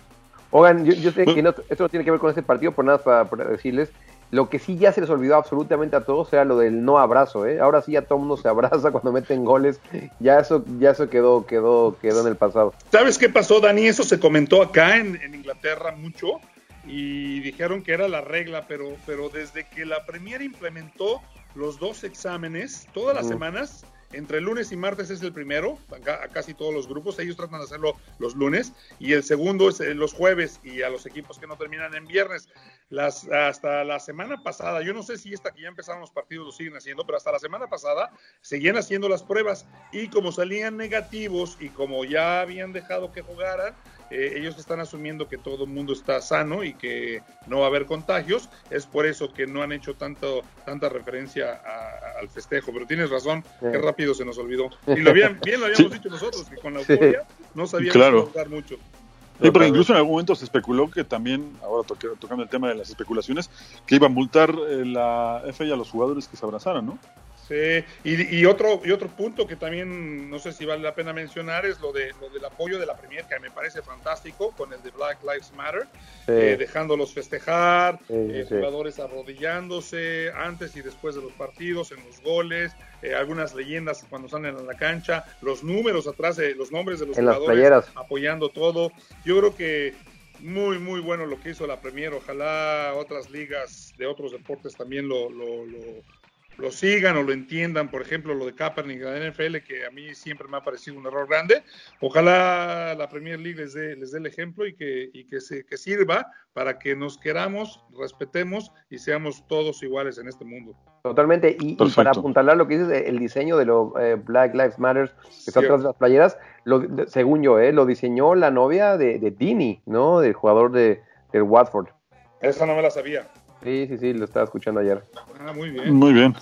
Oigan, yo, sé que esto no tiene que ver con este partido, por nada para decirles, lo que sí ya se les olvidó absolutamente a todos era lo del no abrazo, ¿eh? Ahora sí ya todo el mundo se abraza cuando meten goles. Ya eso, ya eso quedó, quedó, quedó en el pasado. ¿Sabes qué pasó, Dani? Eso se comentó acá en, Inglaterra mucho y dijeron que era la regla, pero, pero desde que la Premier implementó los dos exámenes, todas las semanas entre lunes y martes es el primero, a, casi todos los grupos, ellos tratan de hacerlo los lunes, y el segundo es eh, los jueves, y a los equipos que no terminan en viernes. Hasta la semana pasada, yo no sé si esta que ya empezaron los partidos lo siguen haciendo, pero hasta la semana pasada seguían haciendo las pruebas, y como salían negativos y como ya habían dejado que jugaran, eh, ellos están asumiendo que todo el mundo está sano y que no va a haber contagios, es por eso que no han hecho tanto, tanta referencia al festejo, pero tienes razón, qué rápido se nos olvidó. Y lo bien, bien lo habíamos dicho nosotros, que con la euforia no sabíamos claro. mucho. Sí, pero incluso en algún momento se especuló que también, ahora tocando el tema de las especulaciones, que iba a multar eh, la FA a los jugadores que se abrazaran, ¿no? Y, otro, y otro punto que también no sé si vale la pena mencionar es lo, de, lo del apoyo de la Premier, que me parece fantástico, con el de Black Lives Matter, eh, dejándolos festejar, eh, jugadores arrodillándose antes y después de los partidos, en los goles, eh, algunas leyendas cuando salen a la cancha, los números atrás, los nombres de los jugadores apoyando todo. Yo creo que muy, muy bueno lo que hizo la Premier. Ojalá otras ligas de otros deportes también lo, lo, lo sigan o lo entiendan, por ejemplo, lo de Kaepernick de la NFL, que a mí siempre me ha parecido un error grande. Ojalá la Premier League les dé, les dé el ejemplo y, que, y que, se, que sirva para que nos queramos, respetemos y seamos todos iguales en este mundo. Totalmente, y, para apuntalar lo que dices, el diseño de los eh, Black Lives Matter que están de las playeras, lo, según yo, eh, lo diseñó la novia de, de Dini, ¿no? Del jugador de, del Watford. Esa no me la sabía. Sí, sí, sí, lo estaba escuchando ayer. Ah, muy bien. Muy bien.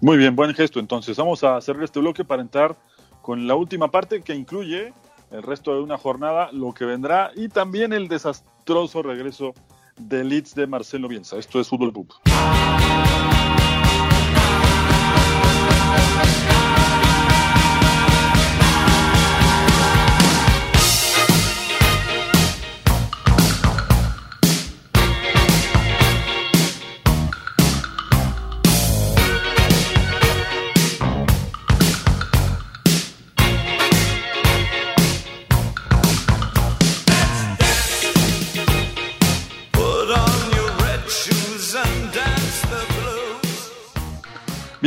Muy bien, buen gesto. Entonces, vamos a cerrar este bloque para entrar con la última parte que incluye el resto de una jornada, lo que vendrá y también el desastroso regreso de Leeds de Marcelo Bielsa. Esto es Fútbol Pub.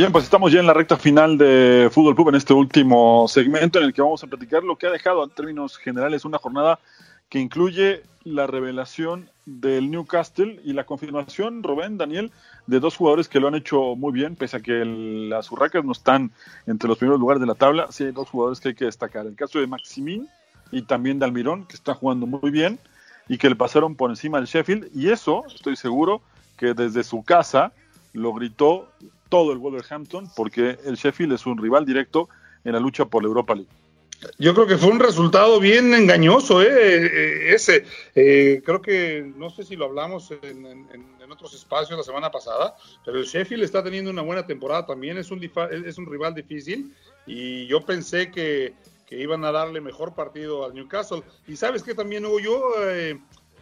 Bien, pues estamos ya en la recta final de Fútbol Pub en este último segmento en el que vamos a platicar lo que ha dejado en términos generales una jornada que incluye la revelación del Newcastle y la confirmación, Rubén, Daniel, de dos jugadores que lo han hecho muy bien, pese a que las Urracas no están entre los primeros lugares de la tabla, sí hay dos jugadores que hay que destacar. El caso de Maximín y también de Almirón, que están jugando muy bien y que le pasaron por encima del Sheffield, y eso, estoy seguro, que desde su casa lo gritó todo el Wolverhampton porque el Sheffield es un rival directo en la lucha por la Europa League. Yo creo que fue un resultado bien engañoso, ¿eh? eh ese. Eh, creo que, no sé si lo hablamos en, otros espacios la semana pasada, pero el Sheffield está teniendo una buena temporada también, es un, es un rival difícil y yo pensé que, iban a darle mejor partido al Newcastle. Y sabes que también, Hugo, yo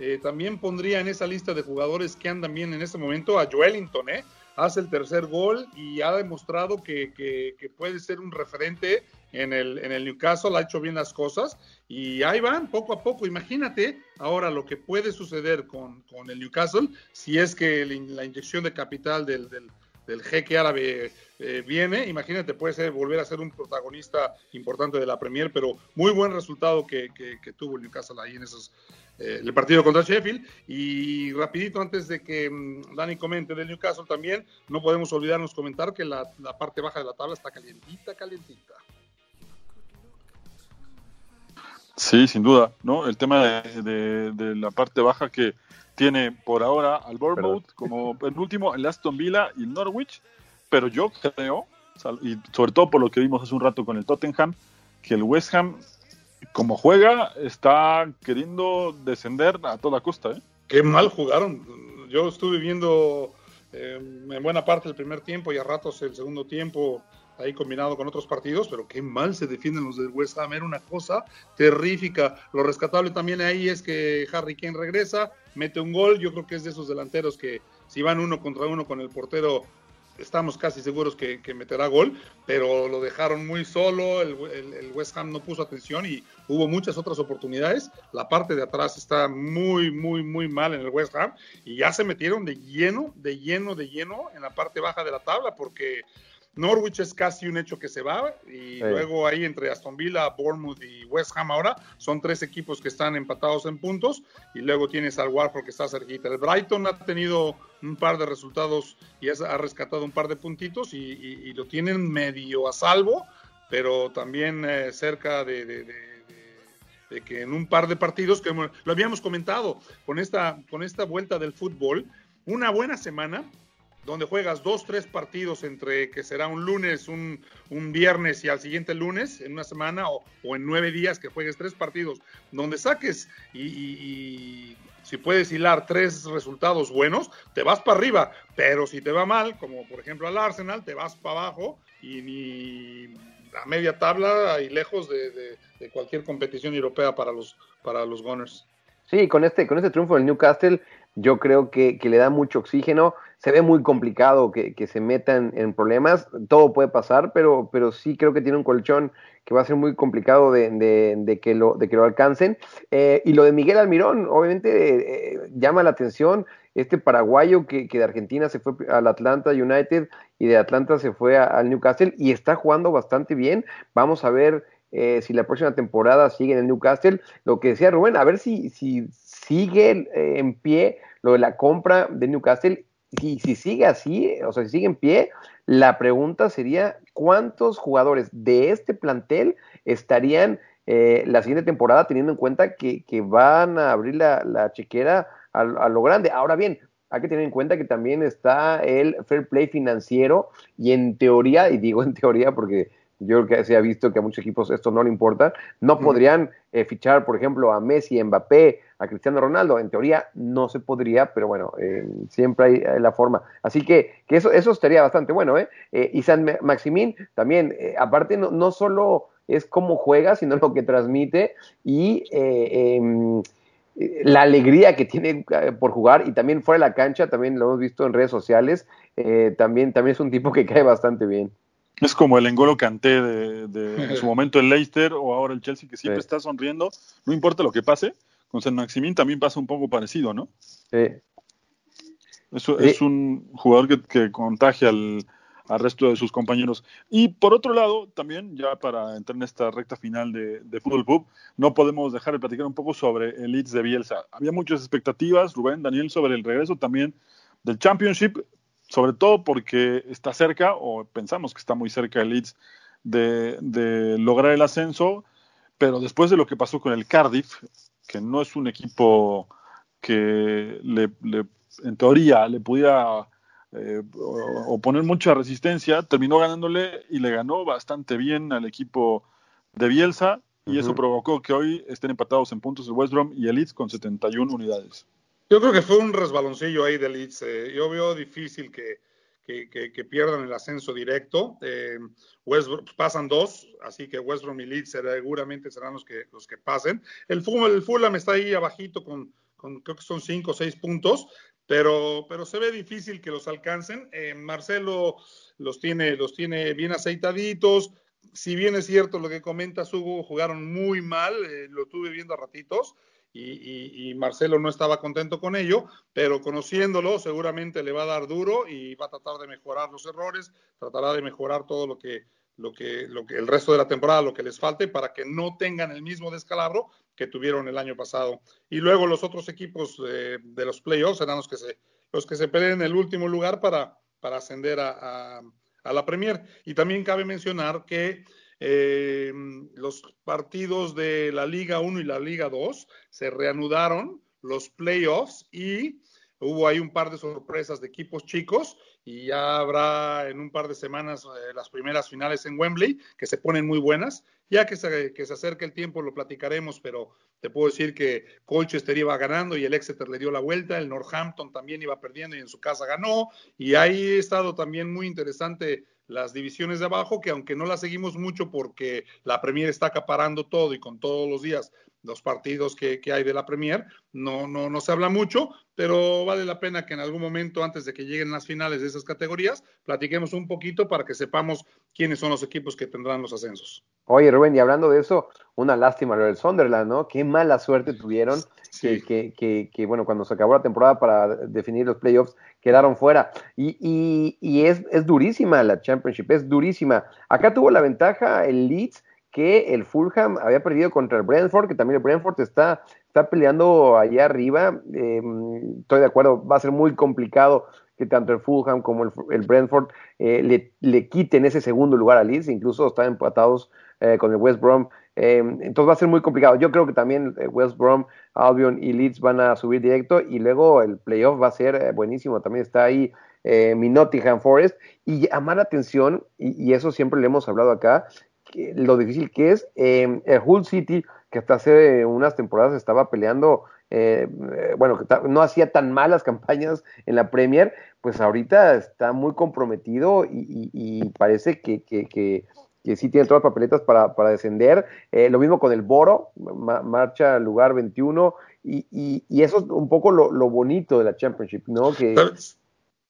eh, también pondría en esa lista de jugadores que andan bien en este momento a Joelinton, ¿eh? Hace el tercer gol y ha demostrado que, puede ser un referente en el, en el Newcastle, ha hecho bien las cosas y ahí van poco a poco. Imagínate ahora lo que puede suceder con, el Newcastle si es que la inyección de capital del, del, jeque árabe eh, viene. Imagínate, puede ser volver a ser un protagonista importante de la Premier, pero muy buen resultado que, que tuvo el Newcastle ahí en esos el partido contra Sheffield. Y rapidito, antes de que mm, Dani comente del Newcastle también, no podemos olvidarnos comentar que la, parte baja de la tabla está calientita, calientita. Sí, sin duda, ¿no? El tema de, la parte baja que tiene por ahora al Bournemouth como el último, el Aston Villa y el Norwich, pero yo creo, y sobre todo por lo que vimos hace un rato con el Tottenham, que el West Ham como juega, está queriendo descender a toda costa. ¿eh? Qué mal jugaron. Yo estuve viendo eh, en buena parte el primer tiempo y a ratos el segundo tiempo ahí combinado con otros partidos, pero qué mal se defienden los del West Ham. Era una cosa terrífica. Lo rescatable también ahí es que Harry Kane regresa, mete un gol. Yo creo que es de esos delanteros que si van uno contra uno con el portero estamos casi seguros que, meterá gol, pero lo dejaron muy solo, el, West Ham no puso atención y hubo muchas otras oportunidades. La parte de atrás está muy, muy, muy mal en el West Ham y ya se metieron de lleno, de lleno, de lleno en la parte baja de la tabla porque Norwich es casi un hecho que se va y luego ahí entre Aston Villa, Bournemouth y West Ham ahora son tres equipos que están empatados en puntos y luego tienes al Watford que está cerquita. El Brighton ha tenido un par de resultados y ha rescatado un par de puntitos y, lo tienen medio a salvo, pero también eh, cerca de, que en un par de partidos, que lo habíamos comentado, con esta, con esta vuelta del fútbol, una buena semana donde juegas dos, tres partidos entre que será un lunes, un, viernes y al siguiente lunes, en una semana, o, en nueve días que juegues tres partidos, donde saques y, si puedes hilar tres resultados buenos, te vas para arriba, pero si te va mal, como por ejemplo al Arsenal, te vas para abajo y ni a media tabla y lejos de, cualquier competición europea para los, para los Gunners. Sí, con este, con este triunfo del Newcastle, yo creo que, le da mucho oxígeno. Se ve muy complicado que, se metan en problemas. Todo puede pasar, pero, pero sí creo que tiene un colchón que va a ser muy complicado de, que, lo, de que lo alcancen. Eh, y lo de Miguel Almirón, obviamente, eh, llama la atención. Este paraguayo que, de Argentina se fue al Atlanta United y de Atlanta se fue al Newcastle y está jugando bastante bien. Vamos a ver eh, si la próxima temporada sigue en el Newcastle. Lo que decía Rubén, a ver si, si sigue en pie lo de la compra de Newcastle. Y si sigue así, o sea, si sigue en pie, la pregunta sería, ¿cuántos jugadores de este plantel estarían eh, la siguiente temporada teniendo en cuenta que, van a abrir la, chequera a, lo grande? Ahora bien, hay que tener en cuenta que también está el fair play financiero y en teoría, y digo en teoría porque yo creo que se ha visto que a muchos equipos esto no le importa, no podrían eh, fichar, por ejemplo, a Messi, Mbappé, a Cristiano Ronaldo. En teoría no se podría, pero bueno, eh, siempre hay, la forma. Así que, que, eso, eso estaría bastante bueno. ¿eh? eh y San Maximín también, aparte no, no, solo es cómo juega, sino lo que transmite y em, la alegría que tiene por jugar y también fuera de la cancha, también lo hemos visto en redes sociales, también, también es un tipo que cae bastante bien. Es como el Engolo Canté de, [laughs] en su momento el Leicester o ahora el Chelsea que siempre está sonriendo, no importa lo que pase. Con San Maximín también pasa un poco parecido, ¿no? Sí. Es un jugador que, contagia al, resto de sus compañeros. Y por otro lado, también, ya para entrar en esta recta final de, de Fútbol Pub, no podemos dejar de platicar un poco sobre el Leeds de Bielsa. Había muchas expectativas, Rubén, Daniel, sobre el regreso también del Championship, sobre todo porque está cerca, o pensamos que está muy cerca el Leeds de, lograr el ascenso, pero después de lo que pasó con el Cardiff, que no es un equipo que le, en teoría le pudiera eh, oponer mucha resistencia, terminó ganándole y le ganó bastante bien al equipo de Bielsa y eso provocó que hoy estén empatados en puntos el West Brom y el Leeds con 71 unidades. Yo creo que fue un resbaloncillo ahí de Leeds. Eh, yo veo difícil que, que, pierdan el ascenso directo. Eh, West, pasan dos, así que West Brom y Leeds seguramente serán los que, los que pasen. El Fulham, el Fulham está ahí abajito con, creo que son cinco o seis puntos, pero, pero se ve difícil que los alcancen. Eh, Marcelo los tiene, los tiene bien aceitaditos. Si bien es cierto lo que comenta Hugo, jugaron muy mal, lo tuve viendo a ratitos y, Marcelo no estaba contento con ello, pero conociéndolo seguramente le va a dar duro y va a tratar de mejorar los errores, tratará de mejorar todo lo que, lo que, lo que el resto de la temporada, lo que les falte para que no tengan el mismo descalabro que tuvieron el año pasado. Y luego los otros equipos de, los playoffs serán los que se, los que se peleen en el último lugar para, para ascender a, a la Premier. Y también cabe mencionar que eh, los partidos de la Liga 1 y la Liga 2 se reanudaron los playoffs y hubo ahí un par de sorpresas de equipos chicos y ya habrá en un par de semanas eh, las primeras finales en Wembley que se ponen muy buenas. Ya que se, que se acerque el tiempo lo platicaremos, pero te puedo decir que Colchester iba ganando y el Exeter le dio la vuelta, el Northampton también iba perdiendo y en su casa ganó y ahí ha estado también muy interesante las divisiones de abajo, que aunque no las seguimos mucho porque la Premier está acaparando todo y con todos los días los partidos que, hay de la Premier. No, no, no se habla mucho, pero vale la pena que en algún momento, antes de que lleguen las finales de esas categorías, platiquemos un poquito para que sepamos quiénes son los equipos que tendrán los ascensos. Oye, Rubén, y hablando de eso, una lástima lo del Sunderland, ¿no? Qué mala suerte tuvieron que, que, que, bueno, cuando se acabó la temporada para definir los playoffs, quedaron fuera. Y, y, y es, es durísima la Championship, es durísima. Acá tuvo la ventaja el Leeds que el Fulham había perdido contra el Brentford, que también el Brentford está, está peleando allá arriba. Em, estoy de acuerdo, va a ser muy complicado que tanto el Fulham como el, Brentford eh, le, le, quiten ese segundo lugar a Leeds, incluso están empatados eh, con el West Brom. Em, entonces va a ser muy complicado. Yo creo que también eh, West Brom, Albion y Leeds van a subir directo y luego el playoff va a ser buenísimo. También está ahí mi Nottingham Forest. Y llamar la atención, y, eso siempre le hemos hablado acá, lo difícil que es. Em, el Hull City, que hasta hace unas temporadas estaba peleando, eh, eh, bueno, que no hacía tan malas [laughs] campañas en la Premier, pues ahorita está muy comprometido y, parece que, que, que, sí tiene todas las papeletas para, para descender. Eh, lo mismo con el Boro, marcha al lugar 21, y, eso es un poco lo, bonito de la Championship, ¿no? Que,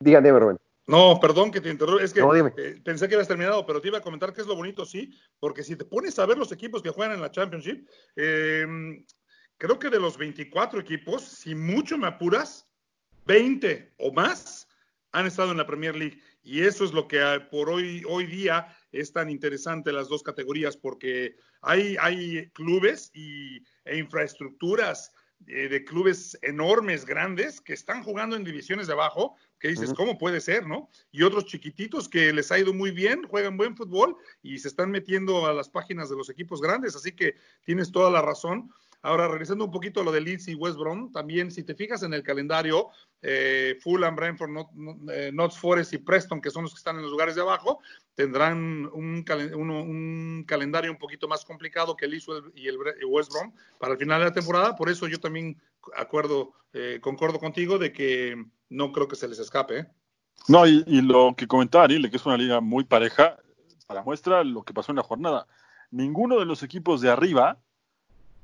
díganme, Rubén. No, perdón que te interrumpa, es que eh, pensé que habías terminado, pero te iba a comentar que es lo bonito, sí, porque si te pones a ver los equipos que juegan en la Championship, em, creo que de los 24 equipos, si mucho me apuras, 20 o más han estado en la Premier League. Y eso es lo que ah, por hoy, hoy día es tan interesante las dos categorías, porque hay, hay clubes y, e infraestructuras eh, de clubes enormes, grandes, que están jugando en divisiones de abajo, que dices, ¿cómo puede ser, no? Y otros chiquititos que les ha ido muy bien, juegan buen fútbol y se están metiendo a las páginas de los equipos grandes, así que tienes toda la razón. Ahora, regresando un poquito a lo de Leeds y West Brom, también si te fijas en el calendario, eh, Fulham, Brentford, Not, eh, Forest y Preston, que son los que están en los lugares de abajo, tendrán un, calendario un poquito más complicado que el Leeds y el West Brom para el final de la temporada. Por eso yo también acuerdo, eh, concordo contigo de que no creo que se les escape. No, y, lo que comentaba Ariel, que es una liga muy pareja, para muestra lo que pasó en la jornada. Ninguno de los equipos de arriba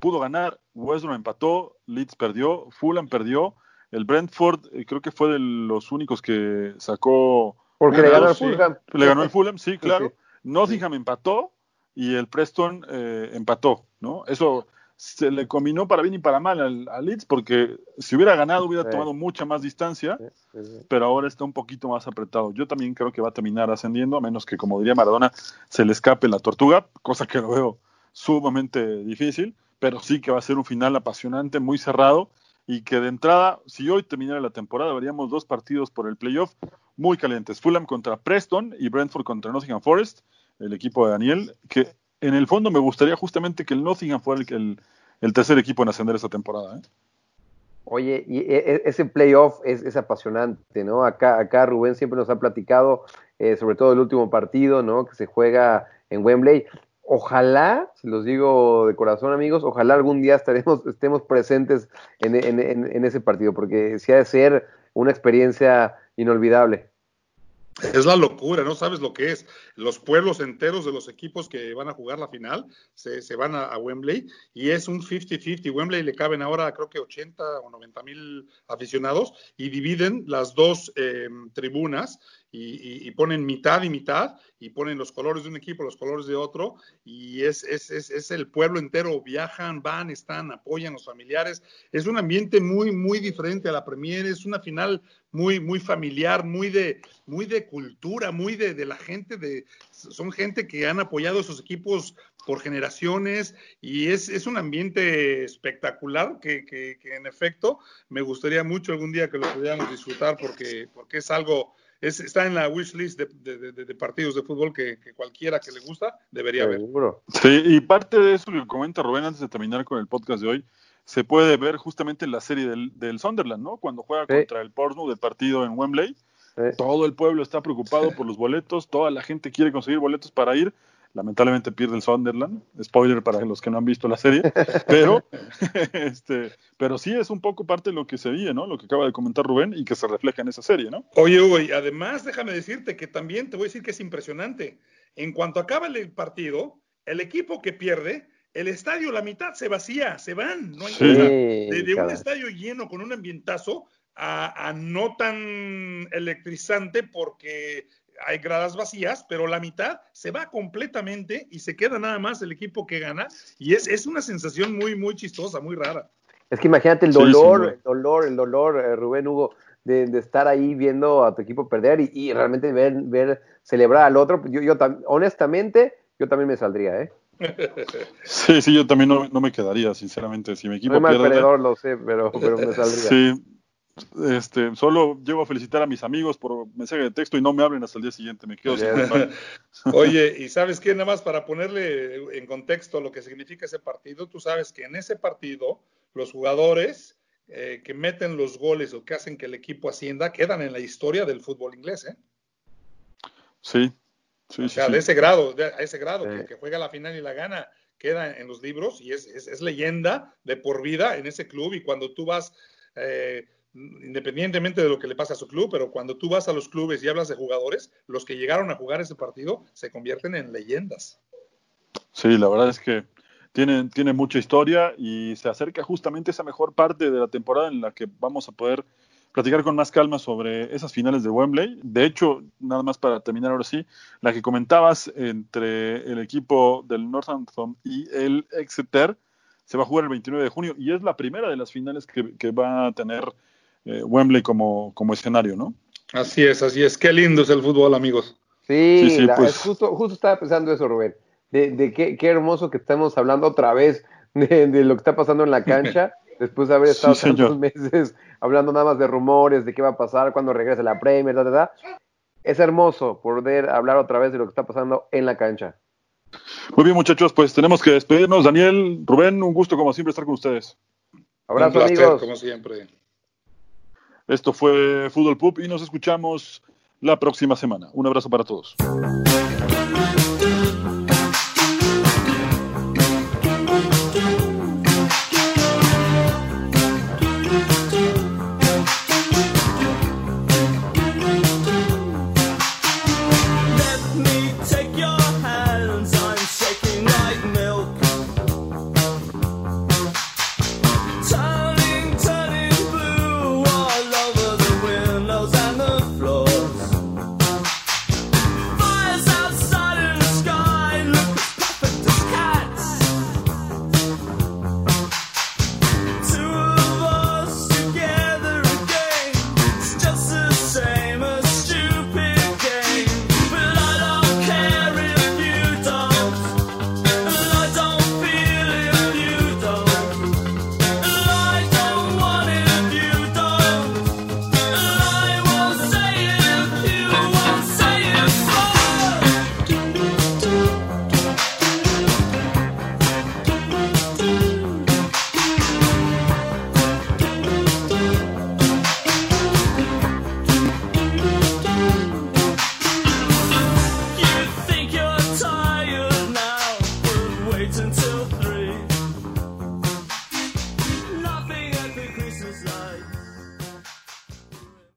pudo ganar. West Brom empató, Leeds perdió, Fulham perdió. El Brentford eh, creo que fue de los únicos que sacó. Porque le ganó el Fulham. Le ganó el Fulham, sí, claro. Nottingham empató y el Preston eh, empató, ¿no? Eso se le combinó para bien y para mal al, Leeds porque si hubiera ganado hubiera tomado mucha más distancia, pero ahora está un poquito más apretado. Yo también creo que va a terminar ascendiendo, a menos que, como diría Maradona, se le escape la tortuga, cosa que lo veo sumamente difícil pero sí que va a ser un final apasionante, muy cerrado y que de entrada, si hoy terminara la temporada, veríamos dos partidos por el playoff muy calientes. Fulham contra Preston y Brentford contra Nottingham Forest, el equipo de Daniel, que en el fondo me gustaría justamente que el Nottingham fuera el, el, tercer equipo en ascender esta temporada. ¿eh? Oye, y e, e, ese playoff es, apasionante, ¿no? Acá, acá Rubén siempre nos ha platicado, eh, sobre todo el último partido, ¿no? Que se juega en Wembley ojalá, se los digo de corazón amigos, ojalá algún día estaremos, estemos presentes en, en, ese partido, porque sí ha de ser una experiencia inolvidable. Es la locura, no sabes lo que es. Los pueblos enteros de los equipos que van a jugar la final se, se van a, Wembley y es un 50-50. Wembley le caben ahora creo que 80 o 90 mil aficionados y dividen las dos eh, tribunas y, ponen mitad y mitad y ponen los colores de un equipo, los colores de otro y es, es, es, es, el pueblo entero, viajan, van, están, apoyan los familiares. Es un ambiente muy, muy diferente a la Premier, es una final muy, muy familiar, muy de, muy de cultura, muy de, de la gente, de, son gente que han apoyado a equipos por generaciones y es, es un ambiente espectacular que, que, que, en efecto me gustaría mucho algún día que lo pudiéramos disfrutar porque, porque es algo está en la wish list de, partidos de fútbol que, cualquiera que le gusta debería ver. Sí, y parte de eso que comenta Rubén antes de terminar con el podcast de hoy, se puede ver justamente en la serie del, Sunderland, ¿no? Cuando juega contra el Portsmouth del partido en Wembley. Todo el pueblo está preocupado por los boletos, toda la gente quiere conseguir boletos para ir lamentablemente pierde el Sunderland, spoiler para los que no han visto la serie, [laughs] pero, [laughs] este, pero sí es un poco parte de lo que se veía, ¿no? Lo que acaba de comentar Rubén y que se refleja en esa serie, ¿no? Oye, Hugo, y además déjame decirte que también te voy a decir que es impresionante. En cuanto acaba el partido, el equipo que pierde el estadio, la mitad se vacía, se van, no hay Sí. Sí, De, de un estadio lleno con un ambientazo a, a no tan electrizante porque hay gradas vacías, pero la mitad se va completamente y se queda nada más el equipo que gana. Y es, es una sensación muy, muy chistosa, muy rara. Es que imagínate el Sí, dolor, el dolor, el dolor, eh, Rubén Hugo, de, de estar ahí viendo a tu equipo perder y, y realmente ver, ver celebrar al otro. Yo, yo tam- honestamente, yo también me saldría, ¿eh? [laughs] Sí, sí, yo también no, no me quedaría, sinceramente. Si mi equipo Soy mal pierde. perdedor, lo sé, pero, pero me saldría. Sí, este, solo llego a felicitar a mis amigos por mensaje de texto y no me hablen hasta el día siguiente. Me quedo sin. [laughs] Oye, y sabes qué, nada más para ponerle en contexto lo que significa ese partido, tú sabes que en ese partido los jugadores eh, que meten los goles o que hacen que el equipo ascienda quedan en la historia del fútbol inglés, ¿eh? Sí, sí, O sea, sí. de ese grado, de, a ese grado, Sí. que, que juega la final y la gana, queda en los libros y es, es- es leyenda de por vida en ese club. Y cuando tú vas, eh, independientemente de lo que le pasa a su club, pero cuando tú vas a los clubes y hablas de jugadores, los que llegaron a jugar ese partido se convierten en leyendas. Sí, la verdad es que tiene, tiene mucha historia y se acerca justamente esa mejor parte de la temporada en la que vamos a poder platicar con más calma sobre esas finales de Wembley. De hecho, nada más para terminar ahora sí, la que comentabas entre el equipo del Northampton y el Exeter se va a jugar el 29 de junio y es la primera de las finales que va a tener eh, Wembley como, como escenario, ¿no? Así es, así es. Qué lindo es el fútbol, amigos. Sí, Sí, sí, la- pues. es justo, justo estaba pensando eso, Rubén. De, de qué, qué hermoso que estamos hablando otra vez de, de lo que está pasando en la cancha, [laughs] después de haber Sí, estado señor. tantos meses hablando nada más de rumores, de qué va a pasar cuando regrese la Premier, ta, ta, ta. Es hermoso poder hablar otra vez de lo que está pasando en la cancha. Muy bien, muchachos, pues tenemos que despedirnos. Daniel, Rubén, un gusto como siempre estar con ustedes. Abrazo, Un placer, amigos. como siempre. Esto fue Fútbol Pub y nos escuchamos la próxima semana. Un abrazo para todos.